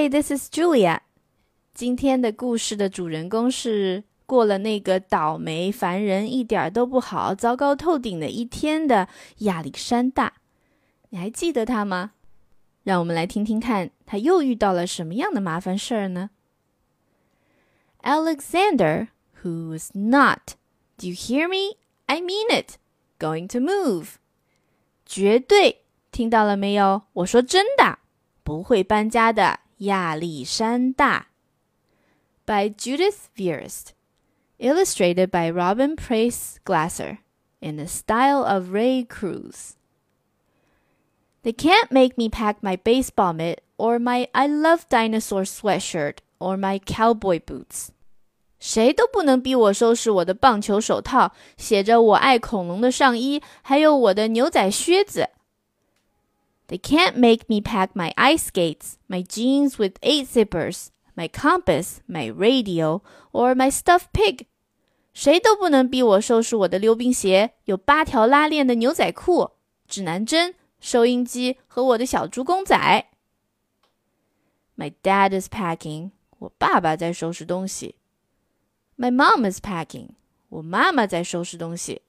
Hi, this is Julia. 今天的故事的主人公是过了那个倒霉、烦人、一点都不好、糟糕透顶的一天的亚历山大。你还记得他吗？让我们来听听看，他又遇到了什么样的麻烦事儿呢？Alexander, who is not, do you hear me? I mean it, going to move. 绝对听到了没有？我说真的，不会搬家的压力山大，by Judith Viorst, illustrated by Robin Preiss Glasser in the style of Ray Cruz. They can't make me pack my baseball mitt or my I love dinosaur sweatshirt or my cowboy boots. 谁都不能逼我收拾我的棒球手套，写着“我爱恐龙”的上衣，还有我的牛仔靴子。They can't make me pack my ice skates, my jeans with eight zippers, my compass, my radio, or my stuffed pig. 谁都不能逼我收拾我的溜冰鞋、有八条拉链的牛仔裤、指南针、收音机和我的小猪公仔。My dad is packing. 我爸爸在收拾东西。My mom is packing. 我妈妈在收拾东西。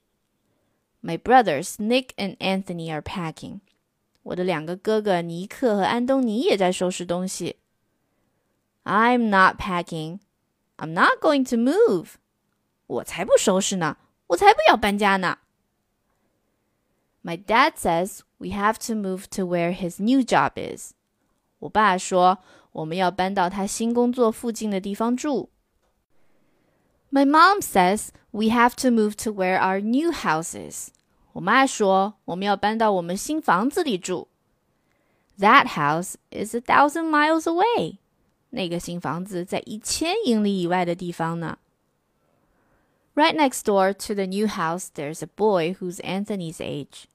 My brothers Nick and Anthony are packing. 我的两个哥哥尼克和安东尼也在收拾东西。I'm not packing. I'm not going to move. 我才不收拾呢，我才不要搬家呢。My dad says we have to move to where his new job is. 我爸说我们要搬到他新工作附近的地方住。My mom says we have to move to where our new house is. 我妈说我们要搬到我们新房子里住。That house is a thousand miles away. 那个新房子在一千英里以外的地方呢。Right next door to the new house, there's a boy who's Anthony's age.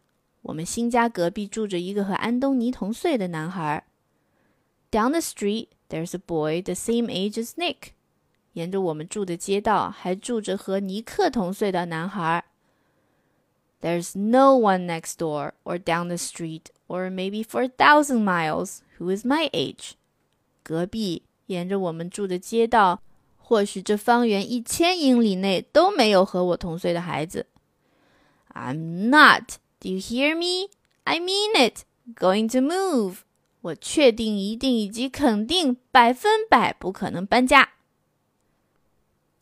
我们新家隔壁住着一个和安东尼同岁的男孩。Down the street, there's a boy the same age as Nick. 沿着我们住的街道还住着和尼克同岁的男孩。There's no one next door or down the street or maybe for a thousand miles who is my age. 隔壁沿着我们住的街道，或许这方圆一千英里内都没有和我同岁的孩子。I'm not. Do you hear me? I mean it. Going to move. 我确定、一定以及肯定百分百不可能搬家。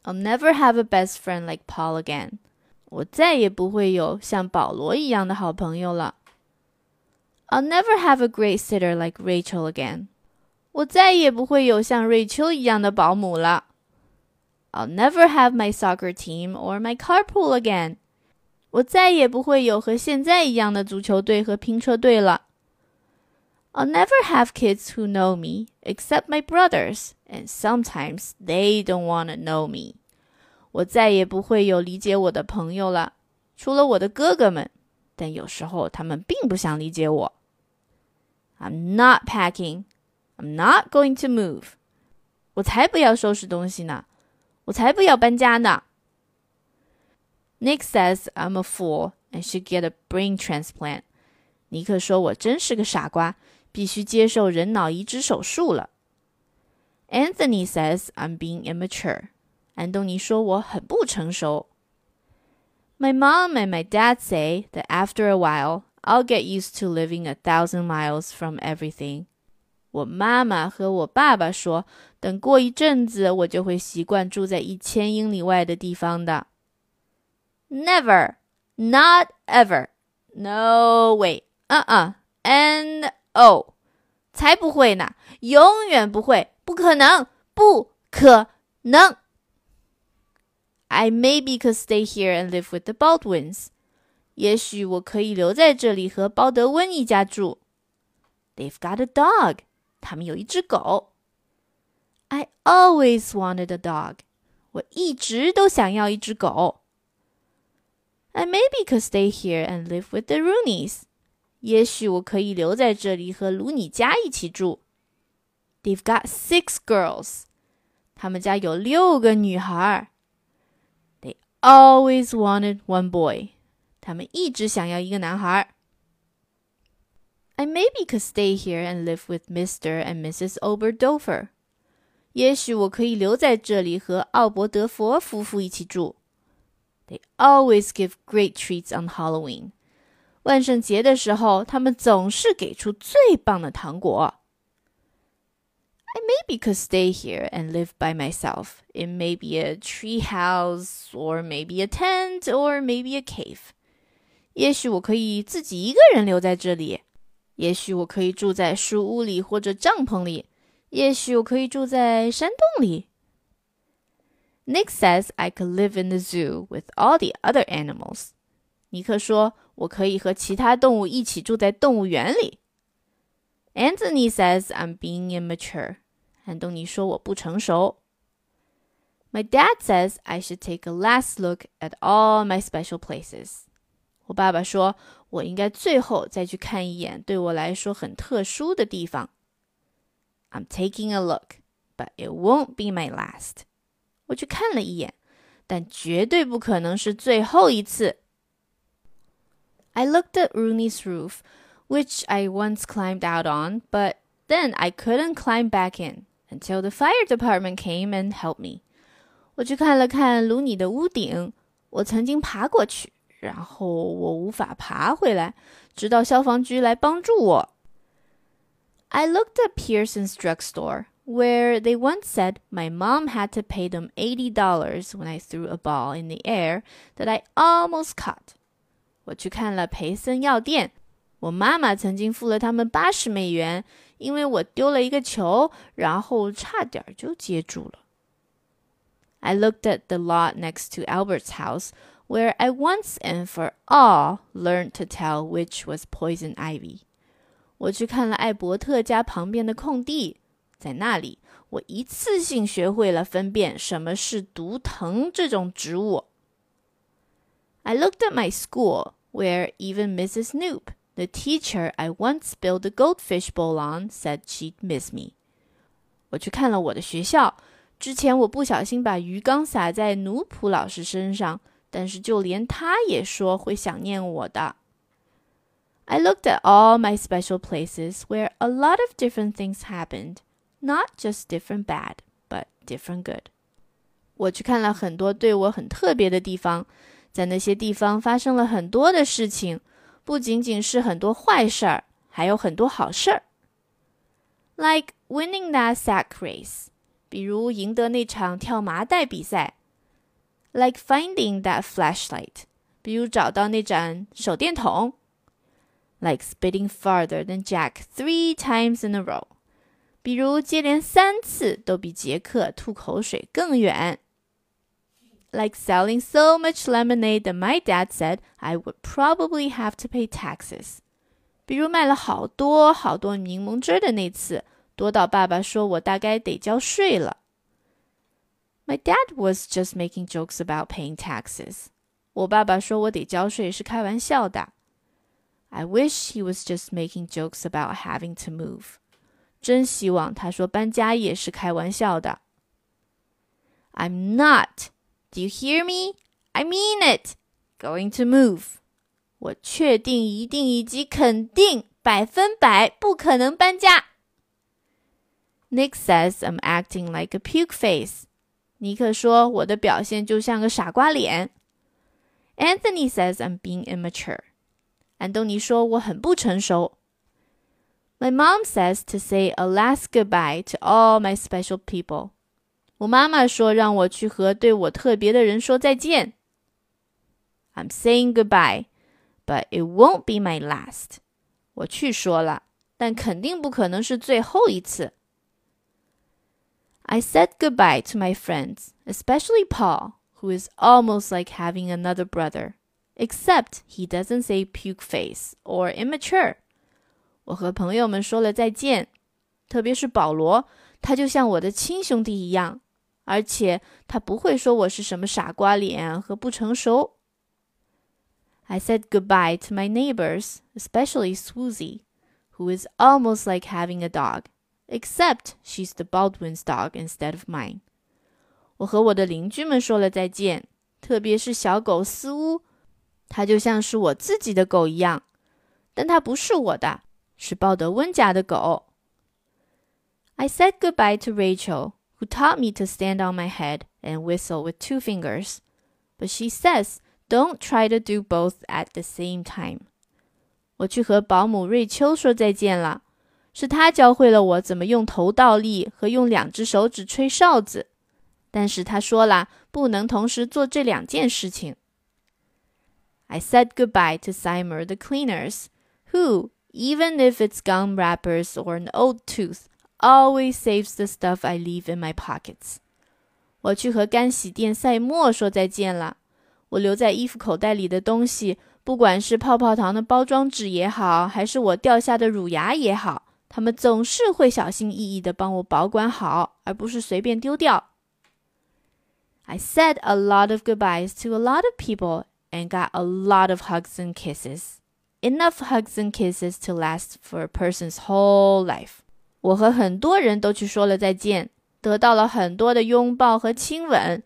I'll never have a best friend like Paul again. 我再也不会有像保罗一样的好朋友了。I'll never have a great sitter like Rachel again. 我再也不会有像瑞秋一样的保姆了。I'll never have my soccer team or my carpool again. 我再也不会有和现在一样的足球队和拼车队了。I'll never have kids who know me except my brothers, and sometimes they don't want to know me. 我再也不会有理解我的朋友了，除了我的哥哥们，但有时候他们并不想理解我。I'm not packing. I'm not going to move. 我才不要收拾东西呢，我才不要搬家呢。Nick says I'm a fool and should get a brain transplant. 尼克说我真是个傻瓜，必须接受人脑移植手术了。Anthony says I'm being immature. 安东尼说我很不成熟。My mom and my dad say that after a while, I'll get used to living a thousand miles from everything. 我妈妈和我爸爸说，等过一阵子，我就会习惯住在一千英里外的地方的。Never, not ever, no way, uh-uh, and oh，才不会呢，永远不会，不可能，不可能。 I maybe could stay here and live with the Baldwins. Baldwins。也许我可以留在这里和鲍德温一家住。They've got a dog. dog。他们有一只狗。I always wanted a dog. dog。我一直都想要一只狗。I maybe could stay here and live with the Rooneys。也许我可以留在这里和卢尼家一起住。They've got six girls. 他们家有六个女孩。Always wanted one boy. 他们一直想要一个男孩。I maybe could stay here and live with Mr. and Mrs. Oberdofer. 也许我可以留在这里和奥伯德佛夫妇一起住。They always give great treats on Halloween. 万圣节的时候，他们总是给出最棒的糖果。I maybe could stay here and live by myself. It may be a tree house, or maybe a tent, or maybe a cave. 也许我可以自己一个人留在这里，也许我可以住在树屋里或者帐篷里，也许我可以住在山洞里。Nick says I could live in the zoo with all the other animals. 尼克说我可以和其他动物一起住在动物园里。Anthony says I'm being immature. 安东尼说我不成熟。My dad says I should take a last look at all my special places. 我爸爸说我应该最后再去看一眼对我来说很特殊的地方。I'm taking a look, but it won't be my last. 我去看了一眼，但绝对不可能是最后一次。I looked at Rooney's roof, which I once climbed out on, but then I couldn't climb back in until the fire department came and helped me. 我去看了看卢尼的屋顶，我曾经爬过去，然后我无法爬回来，直到消防局来帮助我。I looked at Pearson's drugstore, where they once said my mom had to pay them eighty dollars when I threw a ball in the air that I almost caught. 我去看了培森药店，我妈妈曾经付了他们八十美元， 因为我丢了一个球，然后差点就接住了。I looked at the lot next to Albert's house, where I once and for all learned to tell which was poison ivy. 我去看了艾伯特家旁边的空地，在那里，我一次性学会了分辨什么是毒藤这种植物。I looked at my school, where even Mrs. Noop, the teacher I once spilled the goldfish bowl on, said she'd miss me. 我去看了我的学校，之前我不小心把鱼缸洒在奴普老师身上，但是就连他也说会想念我的。I looked at all my special places where a lot of different things happened, not just different bad, but different good. 我去看了很多对我很特别的地方，在那些地方发生了很多的事情， 不仅仅是很多坏事儿，还有很多好事儿。Like winning that sack race，比如赢得那场跳麻袋比赛；like finding that flashlight，比如找到那盏手电筒；like spitting farther than Jack three times in a row，比如接连三次都比杰克吐口水更远。 like selling so much lemonade that my dad said I would probably have to pay taxes. 比如卖了好多好多柠檬汁的那次，多到爸爸说我大概得交税了。My dad was just making jokes about paying taxes. 我爸爸说我得交税是开玩笑的。I wish he was just making jokes about having to move. 真希望他说搬家也是开玩笑的。I'm not do you hear me? I mean it. Going to move. 我确定、一定以及肯定百分百不可能搬家。Nick says I'm acting like a puke face. 尼克说我的表现就像个傻瓜脸。Anthony says I'm being immature. 安东尼说我很不成熟。My mom says to say a last goodbye to all my special people. 我妈妈说让我去和对我特别的人说再见。I'm saying goodbye, but it won't be my last. 我去说了，但肯定不可能是最后一次。I said goodbye to my friends, especially Paul, who is almost like having another brother, except he doesn't say puke face or immature. 我和朋友们说了再见，特别是保罗，他就像我的亲兄弟一样。 而且他不会说我是什么傻瓜脸和不成熟。I said goodbye to my neighbors, especially Swoozy, who is almost like having a dog, except she's the Baldwin's dog instead of mine. 我和我的邻居们说了再见，特别是小狗斯乌，它就像是我自己的狗一样，但它不是我的， 是鲍德温家的狗。I said goodbye to Rachel, who taught me to stand on my head and whistle with two fingers. But she says don't try to do both at the same time. 我去和保姆瑞秋说再见了，是她教会了我怎么用头倒立和用两只手指吹哨子。但是她说了，不能同时做这两件事情。I said goodbye to Simon the cleaners, who, even if it's gum wrappers or an old tooth, always saves the stuff I leave in my pockets. 我去和干洗店赛默说再见了。我留在衣服口袋里的东西，不管是泡泡糖的包装纸也好，还是我掉下的乳牙也好，他们总是会小心翼翼地帮我保管好，而不是随便丢掉。I said a lot of goodbyes to a lot of people and got a lot of hugs and kisses. Enough hugs and kisses to last for a person's whole life. 我和很多人都去说了再见，得到了很多的拥抱和亲吻，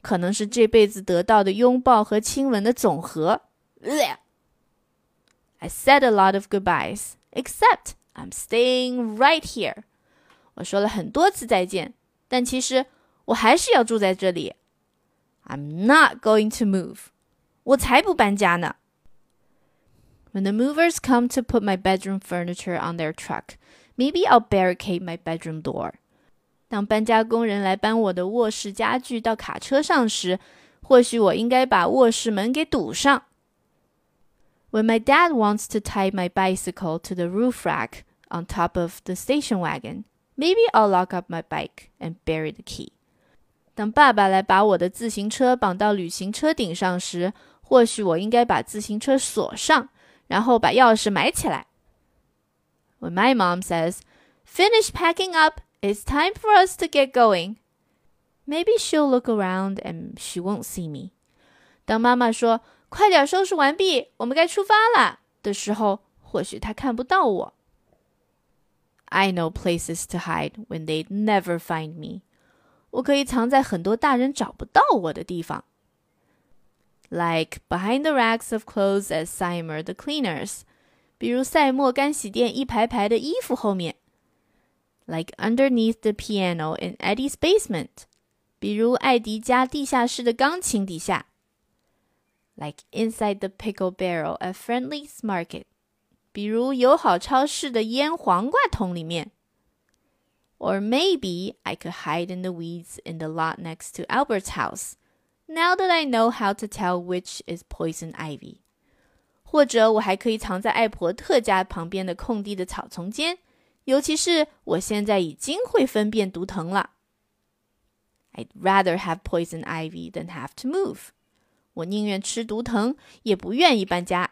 可能是这辈子得到的拥抱和亲吻的总和。I said a lot of goodbyes, except I'm staying right here. 我说了很多次再见，但其实我还是要住在这里。I'm not going to move. 我才不搬家呢。When the movers come to put my bedroom furniture on their truck, maybe I'll barricade my bedroom door. 当搬家工人来搬我的卧室家具到卡车上时，或许我应该把卧室门给堵上。When my dad wants to tie my bicycle to the roof rack on top of the station wagon, maybe I'll lock up my bike and bury the key. 当爸爸来把我的自行车绑到旅行车顶上时，或许我应该把自行车锁上，然后把钥匙埋起来。 when my mom says, Finish packing up, it's time for us to get going. Maybe she'll look around and she won't see me. 当妈妈说“快点收拾完毕，我们该出发啦”的时候，或许她看不到我。I know places to hide when they'd never find me。我可以藏在很多大人找不到我的地方，like behind the racks of clothes at Seymour the Cleaners。比如赛默干洗店一排排的衣服后面。like underneath the piano in Eddie's basement，比如艾迪家地下室的钢琴底下；like inside the pickle barrel at Friendly's Market，比如友好超市的腌黄瓜桶里面。Or maybe I could hide in the weeds in the lot next to Albert's house. Now that I know how to tell which is poison ivy， 或者我还可以藏在艾伯特家旁边的空地的草丛间。尤其是我现在已经会分辨毒藤了。I'd rather have poison ivy than have to move。我宁愿吃毒藤，也不愿意搬家。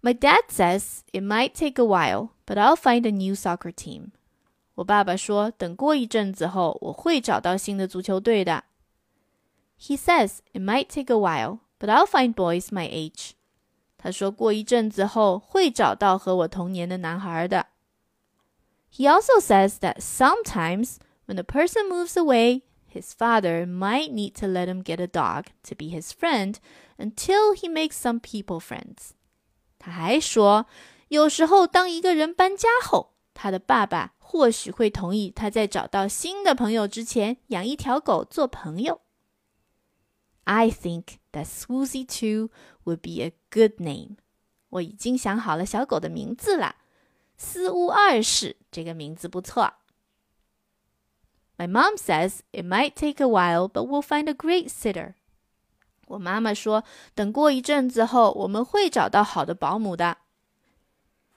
My dad says it might take a while, but I'll find a new soccer team。我爸爸说，等过一阵子后，我会找到新的足球队的。He says it might take a while, but I'll find boys my age。他说过一阵子后会找到和我同年的男孩的。He also says that sometimes when a person moves away, his father might need to let him get a dog to be his friend until he makes some people friends. 他还说，有时候当一个人搬家后，他的爸爸或许会同意他在找到新的朋友之前养一条狗做朋友。I think that Swoozie Two would be a good name. 我已经想好了小狗的名字了。斯乌二世这个名字不错。My mom says it might take a while, but we'll find a great sitter. 我妈妈说，等过一阵子后，我们会找到好的保姆的。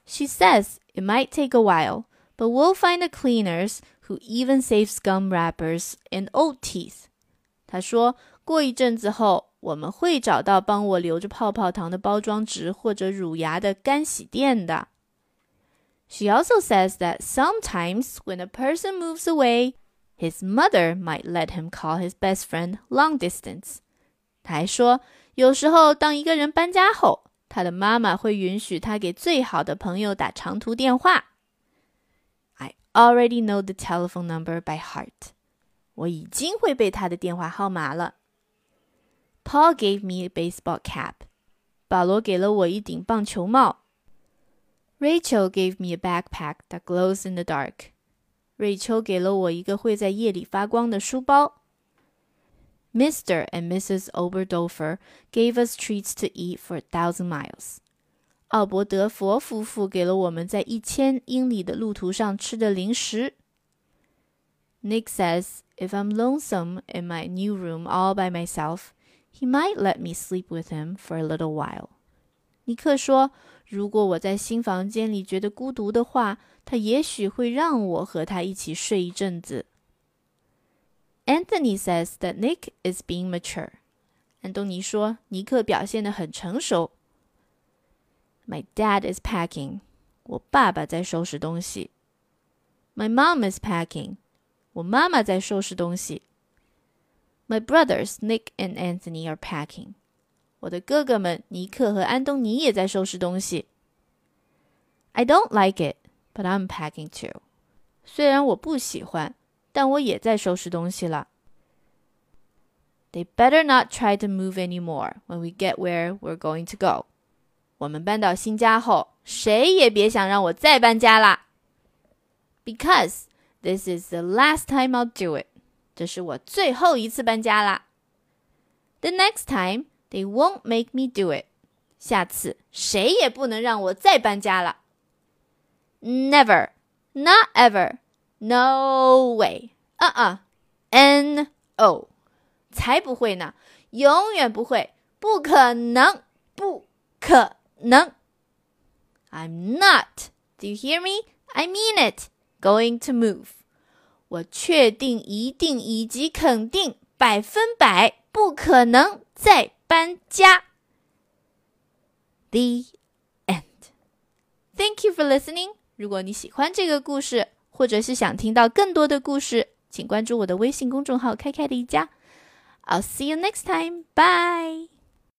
She says it might take a while, but we'll find the cleaners who even save gum wrappers and old teeth. 她说过一阵子后，我们会找到帮我留着泡泡糖的包装纸或者乳牙的干洗店的。She also says that sometimes when a person moves away, his mother might let him call his best friend long distance。他还说，有时候当一个人搬家后，他的妈妈会允许他给最好的朋友打长途电话。I already know the telephone number by heart。我已经会背他的电话号码了。 Paul gave me a baseball cap. 保罗给了我一顶棒球帽。 Rachel gave me a backpack that glows in the dark. 瑞秋给了我一个会在夜里发光的书包。Mr. and Mrs. Oberdorfer gave us treats to eat for a thousand miles. 奥伯德佛夫妇给了我们在一千英里的路途上吃的零食。Nick says if I'm lonesome in my new room all by myself, he might let me sleep with him for a little while. 尼克说，如果我在新房间里觉得孤独的话，他也许会让我和他一起睡一阵子。Anthony says that Nick is being mature. 安东尼说，尼克表现得很成熟。My dad is packing. 我爸爸在收拾东西。My mom is packing. 我妈妈在收拾东西。 My brothers Nick and Anthony are packing. 我的哥哥们尼克和安东尼也在收拾东西。I don't like it, but I'm packing too. 虽然我不喜欢，但我也在收拾东西了。They better not try to move anymore when we get where we're going to go. 我们搬到新家后，谁也别想让我再搬家啦。Because this is the last time I'll do it. 这是我最后一次搬家啦。The next time they won't make me do it. 下次谁也不能让我再搬家了。Never, not ever, no way. 啊啊，N O，才不会呢，永远不会，不可能，不可能。I'm not. Do you hear me? I mean it. Going to move. 我确定、一定以及肯定，百分百不可能再搬家。The end. Thank you for listening. 如果你喜欢这个故事，或者是想听到更多的故事，请关注我的微信公众号“开开的一家”。I'll see you next time. Bye.